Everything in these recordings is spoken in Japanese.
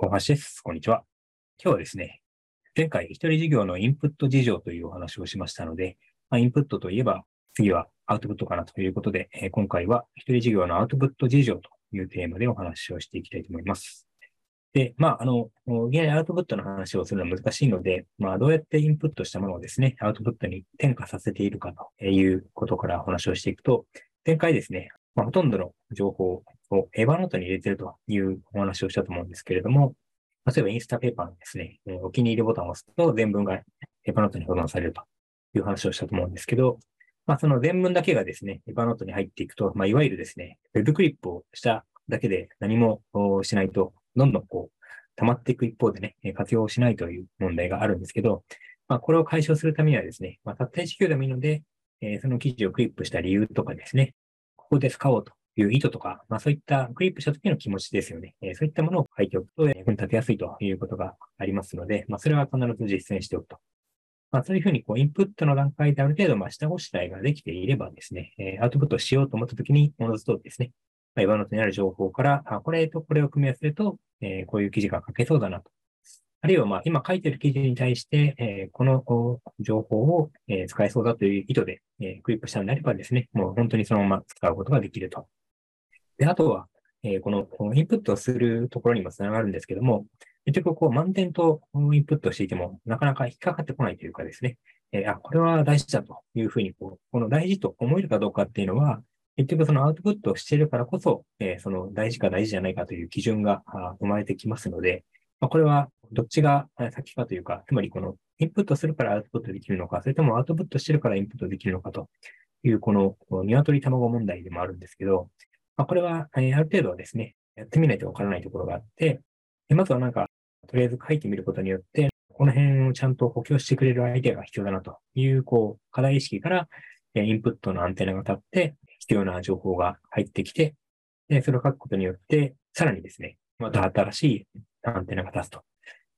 大橋です。こんにちは。今日はですね、前回一人事業のインプット事情というお話をしましたので、まあ、インプットといえば次はアウトプットかなということで、えー今回は一人事業のアウトプット事情というテーマでお話をしていきたいと思います。で、まあ、あの、いきなりアウトプットの話をするのは難しいので、まあ、どうやってインプットしたものをですね、アウトプットに転化させているかということからお話をしていくと、前回ですね、まあ、ほとんどの情報をエヴァノートに入れてるというお話をしたと思うんですけれども、例えばインスタペーパーのですね、お気に入りボタンを押すと全文がエヴァノートに保存されるという話をしたと思うんですけど、まあ、その全文だけがですね、エヴァノートに入っていくと、まあ、いわゆるですね、ウェブクリップをしただけで何もしないと、どんどんこう、溜まっていく一方でね、活用しないという問題があるんですけど、まあ、これを解消するためにはですね、まあ、たった1行でもいいので、えーその記事をクリップした理由とかですね、ここで使おうという意図とか、まあそういったクリップした時の気持ちですよね。えーそういったものを書いておくと、役に立てやすいということがありますので、まあそれは必ず実践しておくと。まあそういうふうにこうインプットの段階である程度、まあ下ごしらえができていればですね、えーアウトプットしようと思った時に、おのずとですね、まあ、今の手にある情報から、あ、これとこれを組み合わせると、えーこういう記事が書けそうだなと。あるいは、まあ、今書いてる記事に対して、えーこの情報を、えー使えそうだという意図で、えークリップしたのであればですね、もう本当にそのまま使うことができると。で、あとは、えーこのこのインプットするところにもつながるんですけども、結局、こう、満点とインプットしていても、なかなか引っかかってこないというかですね、えーあ、これは大事だというふうに、こう、この大事と思えるかどうかっていうのは、結局そのアウトプットをしているからこそ、えーその大事か大事じゃないかという基準が生まれてきますので、まあ、これはどっちが先かというか、つまりこのインプットするからアウトプットできるのか、それともアウトプットしてるからインプットできるのかという、この鶏卵問題でもあるんですけど、まあ、これはある程度はですね、やってみないとわからないところがあって、でまずはなんか、とりあえず書いてみることによって、この辺をちゃんと補強してくれるアイデアが必要だなという、こう、課題意識から、インプットのアンテナが立って、必要な情報が入ってきて、でそれを書くことによって、さらにですね、また新しいアンテナが立つと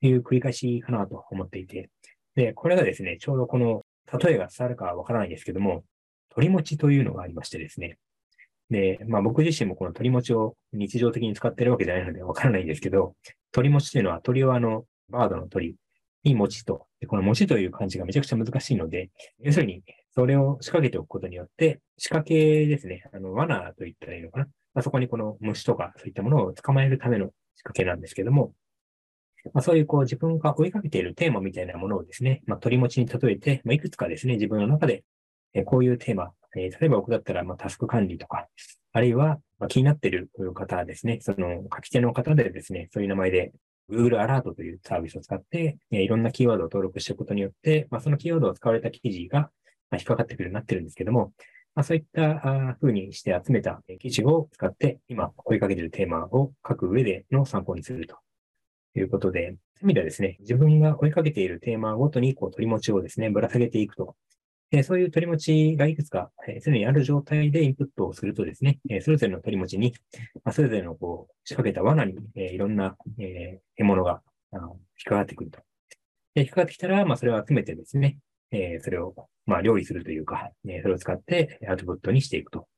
いう繰り返しかなと思っていて、で、これがですね、ちょうどこの、例えが伝わるかはわからないですけども、鳥持ちというのがありましてですね。で、まあ僕自身もこの鳥持ちを日常的に使ってるわけじゃないのでわからないんですけど、鳥持ちというのは鳥はあの、バードの鳥に持ちと、でこの持ちという漢字がめちゃくちゃ難しいので、要するに、それを仕掛けておくことによって、仕掛けですね、あの、罠と言ったらいいのかな。あ、そこにこの虫とかそういったものを捕まえるための仕掛けなんですけども、まあ、そういうこう自分が追いかけているテーマみたいなものをですね、まあ、取り持ちに例えて、まあ、いくつかですね、自分の中で、えこういうテーマ、えー例えば僕だったら、まあ、タスク管理とか、あるいは、まあ、気になっている方ですね、その書き手の方でですね、そういう名前で Google アラートというサービスを使って、えーいろんなキーワードを登録していくことによって、まあ、そのキーワードを使われた記事が、まあ、引っかかってくるようになってるんですけども、まあ、そういったあ風にして集めた記事を使って、今追いかけているテーマを書く上での参考にするということで、そういう意味ではですね、自分が追いかけているテーマごとにこう取り持ちをですね、ぶら下げていくと。えそういう取り持ちがいくつか、えーすでにある状態でインプットをするとですね、えそれぞれの取り持ちに、ま、それぞれのこう仕掛けた罠に、えいろんな、え獲物があの引っかかってくると。で引っかかってきたら、まあ、それを集めてですね、えそれを、まあ、料理するというか、えそれを使ってアウトプットにしていくと。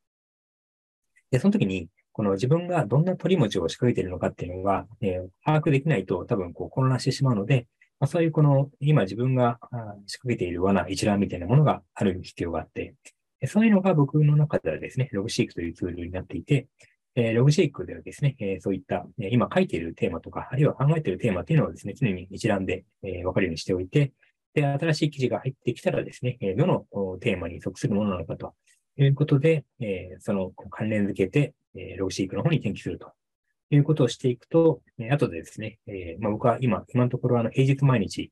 で、その時に、この自分がどんな取り持ちを仕掛けているのかっていうのが、え把握できないと多分こう混乱してしまうので、まあ、そういうこの、今自分が仕掛けている罠、一覧みたいなものがある必要があって、そういうのが僕の中ではですね、ログシークというツールになっていて、えログシークではですね、えそういった、え今書いているテーマとか、あるいは考えているテーマっていうのをですね、常に一覧で、えわかるようにしておいて、で、新しい記事が入ってきたらですね、えどのテーマに属するものなのかということで、えその関連付けて、えログシークの方に転記すると。いうことをしていくと、えー後でですね、えーまあ、僕は今、今のところあの平日毎日、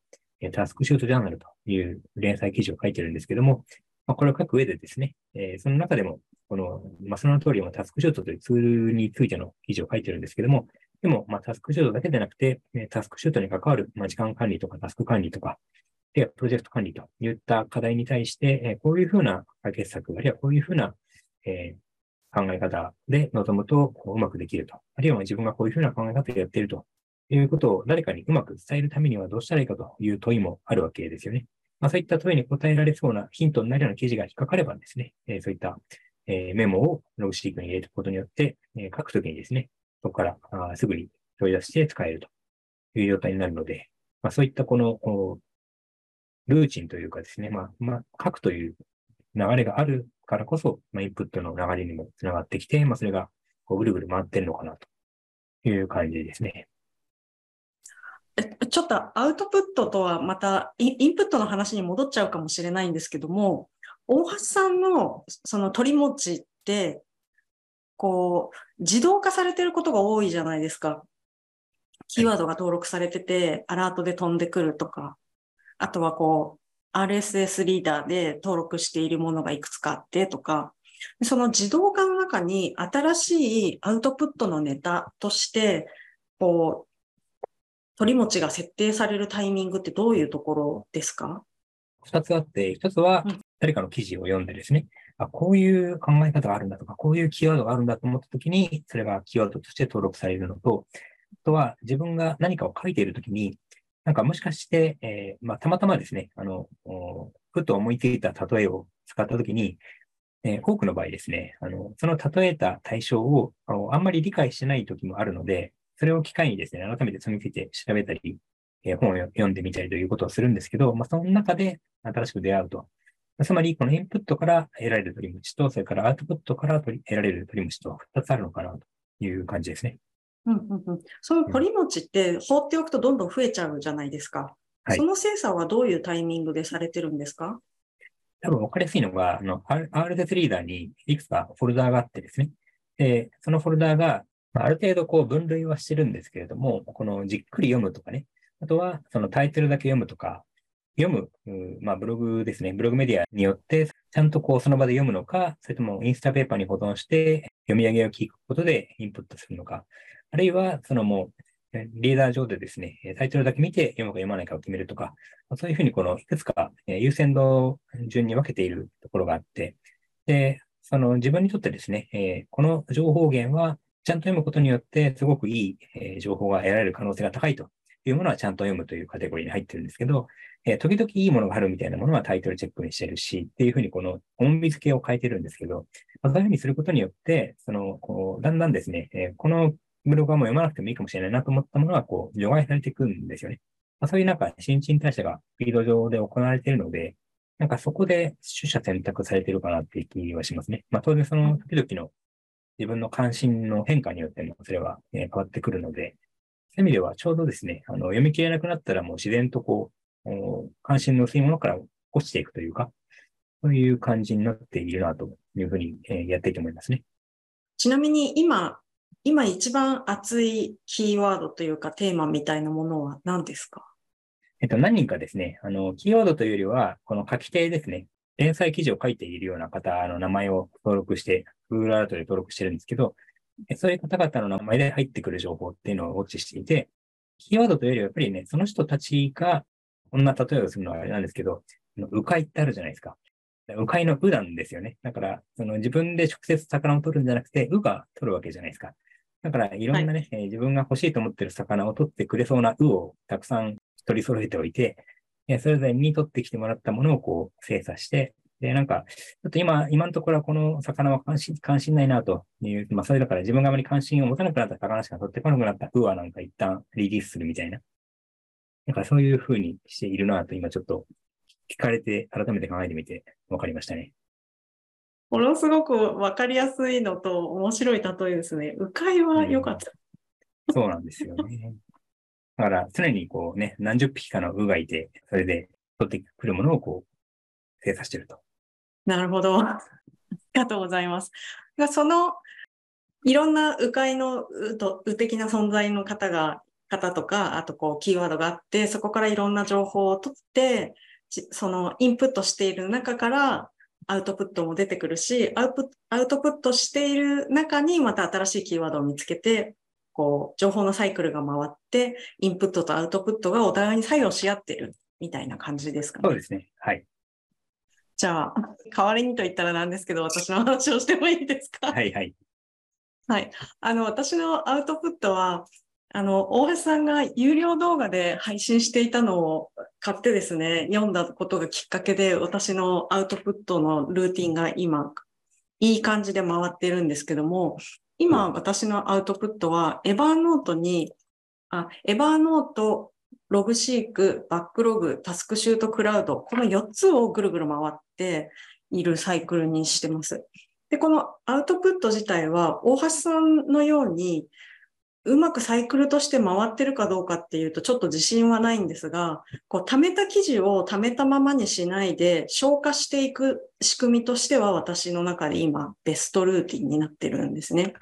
タスクシュートジャーナルという連載記事を書いてるんですけども、まあ、これを書く上でですね、えーその中でも、この、まあ、その通り、まあタスクシュートというツールについての記事を書いてるんですけども、でも、まあ、タスクシュートだけでなくて、タスクシュートに関わる、まあ、時間管理とかタスク管理とか、で、プロジェクト管理といった課題に対して、こういうふうな解決策、あるいはこういうふうな、えー考え方で臨むとこううまくできると。あるいは自分がこういうふうな考え方をやっているということを誰かにうまく伝えるためにはどうしたらいいかという問いもあるわけですよね。まあ、そういった問いに答えられそうなヒントになるような記事が引っかかればですね、えそういった、えメモをログシークに入れておくことによって、え書くときにですね、そこからあすぐに取り出して使えるという状態になるので、まあ、そういったこの、ルーチンというかですね、まあ、まあ、書くという流れがあるからこそ、まあ、インプットの流れにもつながってきて、まあ、それがこうぐるぐる回ってるのかなという感じですね。ちょっとアウトプットとはまたインプットの話に戻っちゃうかもしれないんですけども、大橋さんのその取り持ちって、こう、自動化されてることが多いじゃないですか。キーワードが登録されてて、アラートで飛んでくるとか、あとはこう、RSS リーダーで登録しているものがいくつかあってとか、その自動化の中に新しいアウトプットのネタとして、こう、取り持ちが設定されるタイミングってどういうところですか？二つあって、一つは誰かの記事を読んでですね、あ、こういう考え方があるんだとか、こういうキーワードがあるんだと思ったときに、それがキーワードとして登録されるのと、あとは自分が何かを書いているときに、なんかもしかして、えー、まあ、たまたまですね、あの、ふと思いついた例えを使ったときに、えー、多くの場合ですね、あの、その例えた対象をあんまり理解してない時もあるので、それを機会にですね、改めてそれについて調べたり、えー、本を読んでみたりということをするんですけど、まあ、その中で新しく出会うと。つまり、このインプットから得られる取り虫と、それからアウトプットから得られる取り虫と2つあるのかなという感じですね。うんうんうん、その取り持ちって放っておくとどんどん増えちゃうじゃないですか。はい、その精査はどういうタイミングでされてるんですか？多分分かりやすいのが、あの、RSS リーダーにいくつかフォルダーがあってですね。で、そのフォルダーが、ある程度こう分類はしてるんですけれども、このじっくり読むとかね、あとはそのタイトルだけ読むとか、読む、まあブログですね、ブログメディアによって、ちゃんとこうその場で読むのか、それともインスタペーパーに保存して読み上げを聞くことでインプットするのか、あるいはそのもうリーダー上でですね、タイトルだけ見て読むか読まないかを決めるとか、そういうふうにこのいくつか優先度順に分けているところがあって、で、その自分にとってですね、えこの情報源はちゃんと読むことによってすごくいい、え情報が得られる可能性が高いというものはちゃんと読むというカテゴリーに入ってるんですけど、え時々いいものがあるみたいなものはタイトルチェックにしてるし、っていうふうにこの音付けを変えてるんですけど、そういうふうにすることによって、その、こう、だんだんですね、えこのブログはもう読まなくてもいいかもしれないなと思ったものは、こう、除外されていくんですよね。まあ、そういうなんか、新陳代謝がフィード上で行われているので、なんかそこで取捨選択されているかなっていう気はしますね。まあ当然その時々の自分の関心の変化によってもそれは、変わってくるので、そういう意味ではちょうどですね、あの読み切れなくなったらもう自然とこう、関心の薄いものから落ちていくというか、そういう感じになっているなというふうに、やっていいと思いますね。ちなみに今、今一番熱いキーワードというかテーマみたいなものは何ですか？えっと、何人かですね、あの、キーワードというよりは、この書き手ですね、連載記事を書いているような方の名前を登録して、Google アートで登録してるんですけど、そういう方々の名前で入ってくる情報っていうのをウォッチしていて、キーワードというよりはやっぱりね、その人たちが、こんな例えをするのはあれなんですけど、迂回ってあるじゃないですか。迂回のうなんですよね。だから、その自分で直接魚を取るんじゃなくて、うが取るわけじゃないですか。だから、いろんなね、はい、自分が欲しいと思ってる魚を取ってくれそうなうをたくさん取り揃えておいて、それぞれに取ってきてもらったものをこう精査して、で、なんか、ちょっと今、今のところはこの魚は関心、関心ないなという、まあ、それだから自分があまり関心を持たなくなった魚しか取ってこなくなったうはなんか一旦リリースするみたいな。なんかそういうふうにしているなと今ちょっと聞かれて改めて考えてみて分かりましたね。ものすごくわかりやすいのと面白い例えですね。迂回は良かった、うん、そうなんですよね。だから常にこうね、何十匹かの鵜がいて、それで取ってくるものをこう、精査してると。なるほど。ありがとうございます。その、いろんな迂回のうと、う的な存在の方が、方とか、あとこう、キーワードがあって、そこからいろんな情報を取って、そのインプットしている中からアウトプットも出てくるし、アウプアウトプットしている中にまた新しいキーワードを見つけて、こう、情報のサイクルが回って、インプットとアウトプットがお互いに作用し合ってるみたいな感じですかね。そうですね。はい。じゃあ、代わりにと言ったらなんですけど、私の話をしてもいいですか？はいはい。はい。あの、私のアウトプットは、あの、大橋さんが有料動画で配信していたのを買ってですね、読んだことがきっかけで、私のアウトプットのルーティンが今、いい感じで回ってるんですけども、今、私のアウトプットは、エヴァーノートにあ、エバーノート、ログシーク、バックログ、タスクシュートクラウド、この4つをぐるぐる回っているサイクルにしてます。で、このアウトプット自体は、大橋さんのように、うまくサイクルとして回ってるかどうかっていうとちょっと自信はないんですが、こう貯めた記事を貯めたままにしないで消化していく仕組みとしては私の中で今ベストルーティンになってるんですね。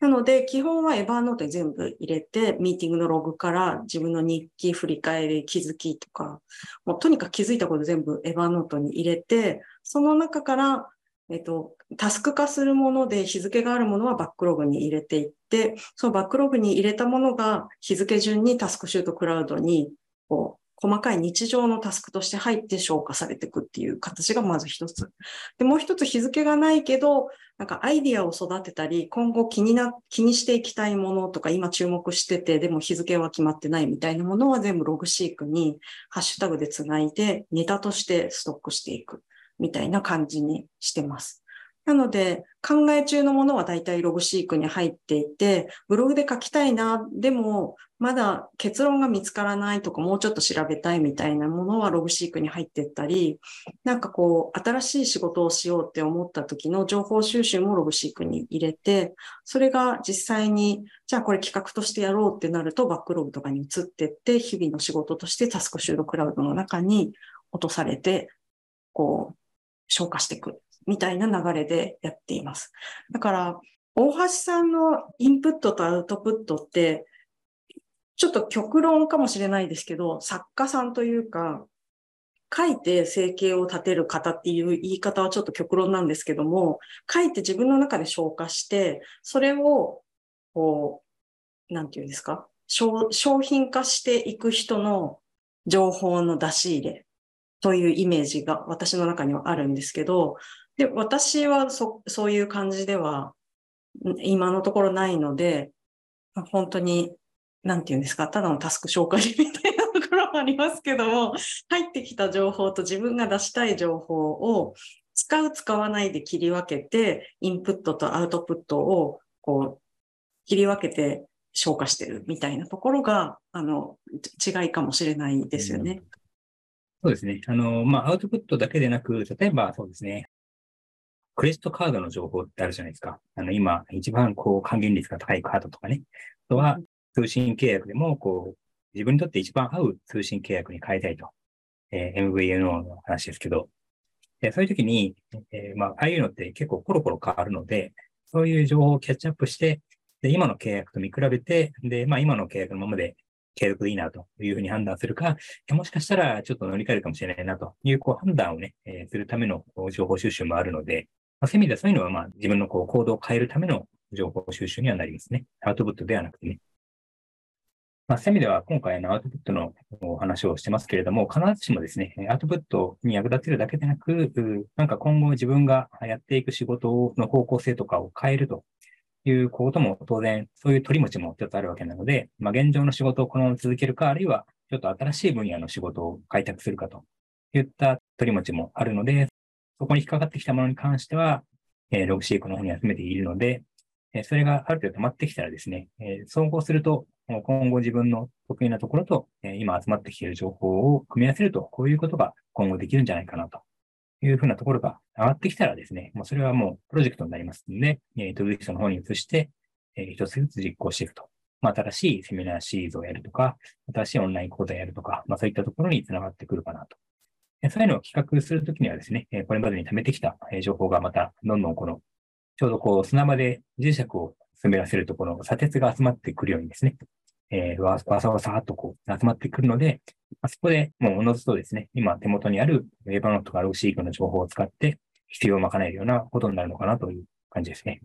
なので、基本はエヴァーノートに全部入れて、ミーティングのログから自分の日記、振り返り、気づきとか、もうとにかく気づいたこと全部エヴァーノートに入れて、その中からえっと、タスク化するもので日付があるものはバックログに入れていって、そのバックログに入れたものが日付順にタスクシュートクラウドにこう細かい日常のタスクとして入って消化されていくっていう形がまず一つ。で、もう一つ日付がないけど、なんかアイディアを育てたり、今後気にな、気にしていきたいものとか、今注目してて、でも日付は決まってないみたいなものは全部ログシークにハッシュタグでつないで、ネタとしてストックしていく。みたいな感じにしてます。なので、考え中のものは大体ログシークに入っていて、ブログで書きたいな、でも、まだ結論が見つからないとか、もうちょっと調べたいみたいなものはログシークに入っていったり、なんかこう、新しい仕事をしようって思った時の情報収集もログシークに入れて、それが実際に、じゃあこれ企画としてやろうってなると、バックログとかに移っていって、日々の仕事としてタスクシュードクラウドの中に落とされて、こう、消化していく。みたいな流れでやっています。だから、大橋さんのインプットとアウトプットって、ちょっと極論かもしれないですけど、作家さんというか、書いて生計を立てる方っていう言い方はちょっと極論なんですけども、書いて自分の中で消化して、それを、こう、なんていうんですか？商品化していく人の情報の出し入れというイメージが私の中にはあるんですけど、で、私はそそういう感じでは今のところないので、本当に、なんて言うんですか、ただのタスク消化みたいなところもありますけども、入ってきた情報と自分が出したい情報を使う、使わないで切り分けて、インプットとアウトプットをこう切り分けて消化してるみたいなところが、あの、違いかもしれないですよね。うんそうですね。あの、まあ、アウトプットだけでなく、例えばそうですね、クレジットカードの情報ってあるじゃないですか。あの、今、一番こう、還元率が高いカードとかね。あとは、通信契約でも、こう、自分にとって一番合う通信契約に変えたいと。えー、MVNO の話ですけど。でそういう時に、えー、まあ、ああいうのって結構コロコロ変わるので、そういう情報をキャッチアップして、で、今の契約と見比べて、で、まあ、今の契約のままで継続でいいなというふうに判断するか、もしかしたらちょっと乗り換えるかもしれないなというこう判断をね、えー、するための情報収集もあるので、まあ、そういう意味ではそういうのはまあ自分のこう行動を変えるための情報収集にはなりますね。アウトプットではなくてね。まあ、そういう意味では今回のアウトプットのお話をしてますけれども、必ずしもですね、アウトプットに役立てるだけでなく、なんか今後自分がやっていく仕事の方向性とかを変えるということも当然、そういう取り持ちも一つあるわけなので、まあ、現状の仕事をこのまま続けるか、あるいはちょっと新しい分野の仕事を開拓するかといった取り持ちもあるので、そこに引っかかってきたものに関しては、えー、 Logseq の方に集めているので、えー、それがある程度溜まってきたらですね、えー、総合すると、今後自分の得意なところと、えー、今集まってきている情報を組み合わせると、こういうことが今後できるんじゃないかなというふうなところが上がってきたらですね、もうそれはもうプロジェクトになりますので、えー、 ToDoリストの方に移して、えー、一つずつ実行していくと。まあ、新しいセミナーシリーズをやるとか、新しいオンライン講座をやるとか、まあ、そういったところにつながってくるかなと。そういうのを企画するときにはですね、これまでに貯めてきた情報がまた、どんどんこの、ちょうどこう砂場で磁石を滑らせるところ、砂鉄が集まってくるようにですね、えー、わさわさっとこう集まってくるので、あそこでもうおのずとですね、今手元にあるウェバノートとかログシークの情報を使って必要を賄えるようなことになるのかなという感じですね。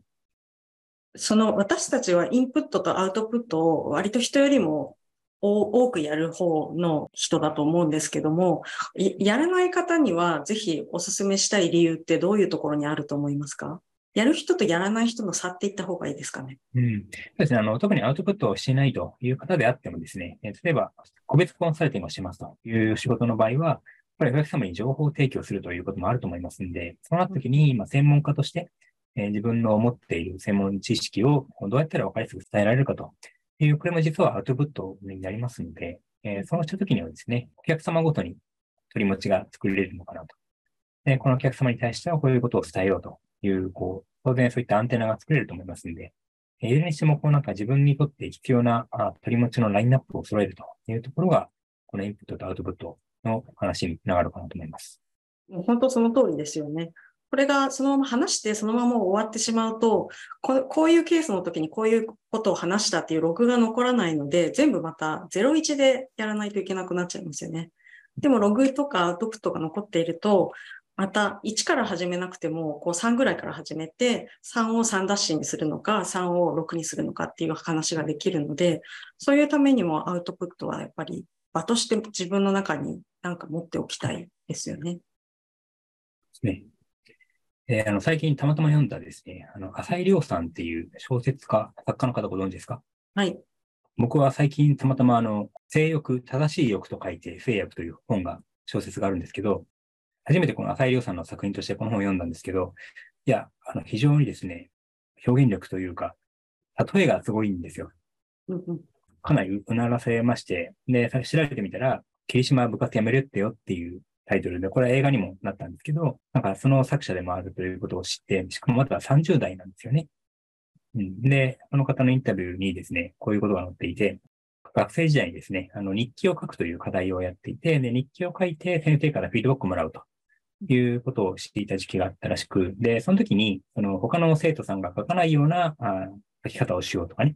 その私たちはインプットとアウトプットを割と人よりも多くやる方の人だと思うんですけども、やらない方にはぜひお勧めしたい理由ってどういうところにあると思いますか？やる人とやらない人の差っていった方がいいですかね？うん。そうですね。あの、特にアウトプットをしてないという方であってもですね、例えば、個別コンサルティングをしますという仕事の場合は、やっぱりお客様に情報を提供するということもあると思いますんで、そうなった時に、まあ、専門家として、えー、自分の持っている専門知識をどうやったら分かりやすく伝えられるかという、これも実はアウトプットになりますので、え、そうしたときにはですね、お客様ごとに取り持ちが作れるのかなと。で、このお客様に対してはこういうことを伝えようという、こう、当然そういったアンテナが作れると思いますので、いずれにしても、こうなんか自分にとって必要なあ取り持ちのラインナップを揃えるというところが、このインプットとアウトプットの話につながるかなと思います。本当その通りですよね。これがそのまま話してそのまま終わってしまうとこ、こういうケースの時にこういうことを話したっていうログが残らないので、全部また01でやらないといけなくなっちゃいますよね。でもログとかアウトプットが残っていると、また1から始めなくても、こう3ぐらいから始めて、3を3ダッシュにするのか、3を6にするのかっていう話ができるので、そういうためにもアウトプットはやっぱり場として自分の中になんか持っておきたいですよね。ね。えー、あの最近たまたま読んだですね、あの浅井亮さんっていう小説家、作家の方ご存知ですか？はい。僕は最近たまたまあの、性欲、正しい欲と書いて、性欲という本が、小説があるんですけど、初めてこの浅井亮さんの作品としてこの本を読んだんですけど、いや、あの、非常にですね、表現力というか、例えがすごいんですよ。かなりうならせまして、で、調べてみたら、霧島部活やめるってよっていうタイトルで、これは映画にもなったんですけど、なんかその作者でもあるということを知って、しかもまだ30代なんですよね。うん、で、この方のインタビューにですね、こういうことが載っていて、学生時代にですね、あの日記を書くという課題をやっていて、で、日記を書いて先生からフィードバックもらうということをしていた時期があったらしく、で、その時に、その他の生徒さんが書かないようなあ書き方をしようとかね、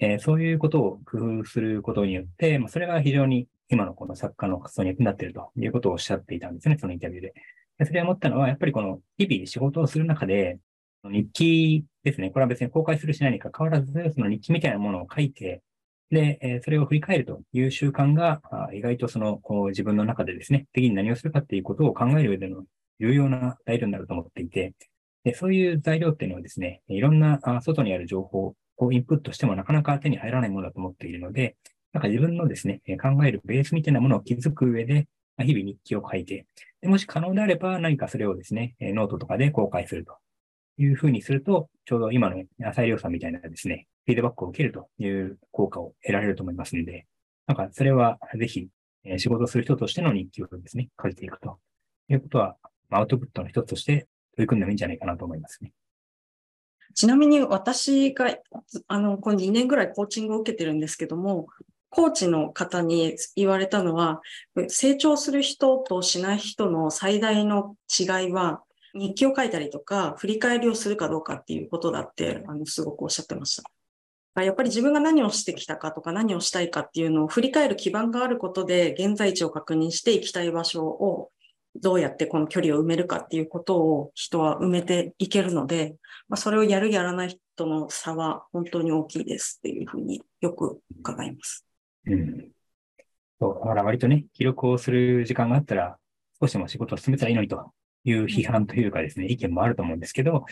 えー、そういうことを工夫することによって、まあ、それが非常に今のこの作家の活動に役になっているということをおっしゃっていたんですね、そのインタビューで。でそれを思ったのは、やっぱりこの日々仕事をする中で、日記ですね、これは別に公開するしないにかかわらず、その日記みたいなものを書いて、で、えそれを振り返るという習慣が、意外とその自分の中でですね、次に何をするかっていうことを考える上での重要な材料になると思っていて、でそういう材料っていうのはですね、いろんな外にある情報をインプットしてもなかなか手に入らないものだと思っているので、なんか自分のですね、考えるベースみたいなものを築く上で、日々日記を書いて、でもし可能であれば何かそれをですね、ノートとかで公開するというふうにすると、ちょうど今の浅井亮さんみたいなですね、フィードバックを受けるという効果を得られると思いますので、なんかそれはぜひ、仕事する人としての日記をですね、書いていくということは、アウトプットの一つとして取り組んでもいいんじゃないかなと思いますね。ちなみに私が、あの、この2年ぐらいコーチングを受けてるんですけども、コーチの方に言われたのは、成長する人としない人の最大の違いは、日記を書いたりとか、振り返りをするかどうかっていうことだって、あの、すごくおっしゃってました。やっぱり自分が何をしてきたかとか何をしたいかっていうのを振り返る基盤があることで現在地を確認して行きたい場所をどうやってこの距離を埋めるかっていうことを人は埋めていけるので、まあ、それをやるやらない人の差は本当に大きいですっていうふうによく伺います。うん。そう、だから割とね、記録をする時間があったら少しでも仕事を進めたらいいのにという批判というかですね、意見もあると思うんですけど、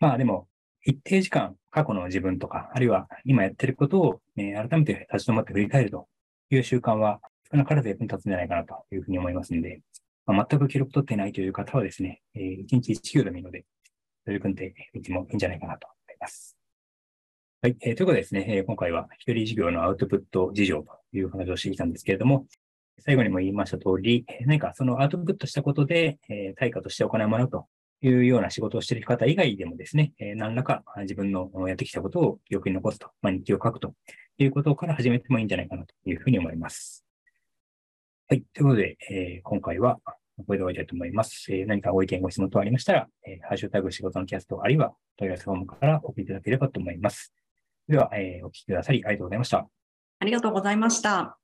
まあでも一定時間、過去の自分とか、あるいは今やってることを、ね、改めて立ち止まって振り返るという習慣は、少なからず役に立つんじゃないかなというふうに思いますので、まあ、全く記録取ってないという方はですね、えー、1日1キロでもいいので、取り組んでみてもいいんじゃないかなと思います。はい。えー、ということでですね、えー、今回は一人事業のアウトプット事情という話をしてきたんですけれども、最後にも言いました通り、何かそのアウトプットしたことで、えー、対価として行うものというような仕事をしている方以外でもですね、え何らか自分のやってきたことを記憶に残すと、まあ、日記を書くということから始めてもいいんじゃないかなというふうに思います。はい。ということで、えー、今回はこれで終わりたいと思います。えー、何かご意見、ご質問等ありましたら、えー、ハッシュタグ仕事のキャスト、あるいは問い合わせフォームからお送りいただければと思います。では、えー、お聞きくださりありがとうございました。ありがとうございました。